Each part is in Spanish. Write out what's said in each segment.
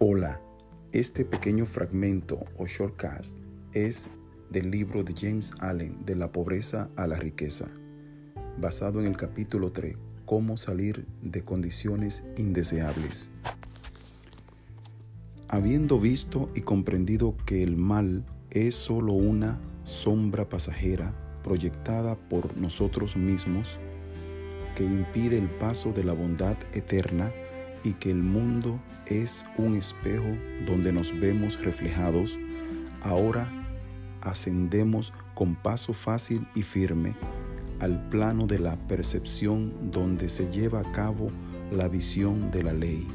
Hola, este pequeño fragmento o shortcast es del libro de James Allen de la pobreza a la riqueza, basado en el capítulo 3, cómo salir de condiciones indeseables. Habiendo visto y comprendido que el mal es sólo una sombra pasajera proyectada por nosotros mismos, que impide el paso de la bondad eterna y que el mundo es un espejo donde nos vemos reflejados, ahora ascendemos con paso fácil y firme al plano de la percepción donde se lleva a cabo la visión de la ley.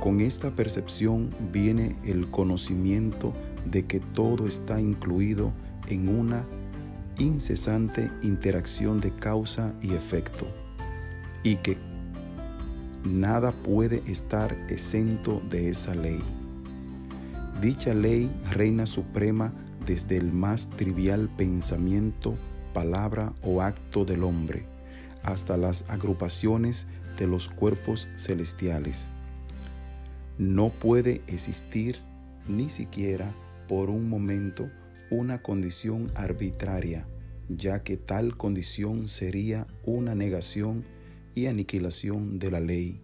Con esta percepción viene el conocimiento de que todo está incluido en una incesante interacción de causa y efecto y que nada puede estar exento de esa ley. Dicha ley reina suprema desde el más trivial pensamiento, palabra o acto del hombre hasta las agrupaciones de los cuerpos celestiales. No puede existir ni siquiera por un momento una condición arbitraria, ya que tal condición sería una negación y aniquilación de la ley.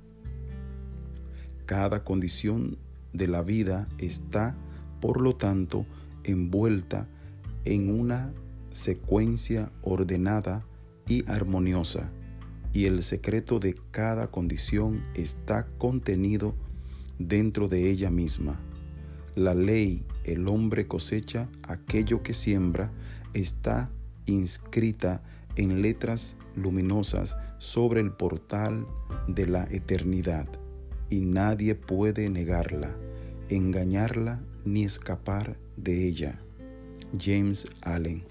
Cada condición de la vida está, por lo tanto, envuelta en una secuencia ordenada y armoniosa, y el secreto de cada condición está contenido dentro de ella misma. La ley, el hombre cosecha aquello que siembra, está inscrita en letras luminosas sobre el portal de la eternidad, y nadie puede negarla, engañarla ni escapar de ella. James Allen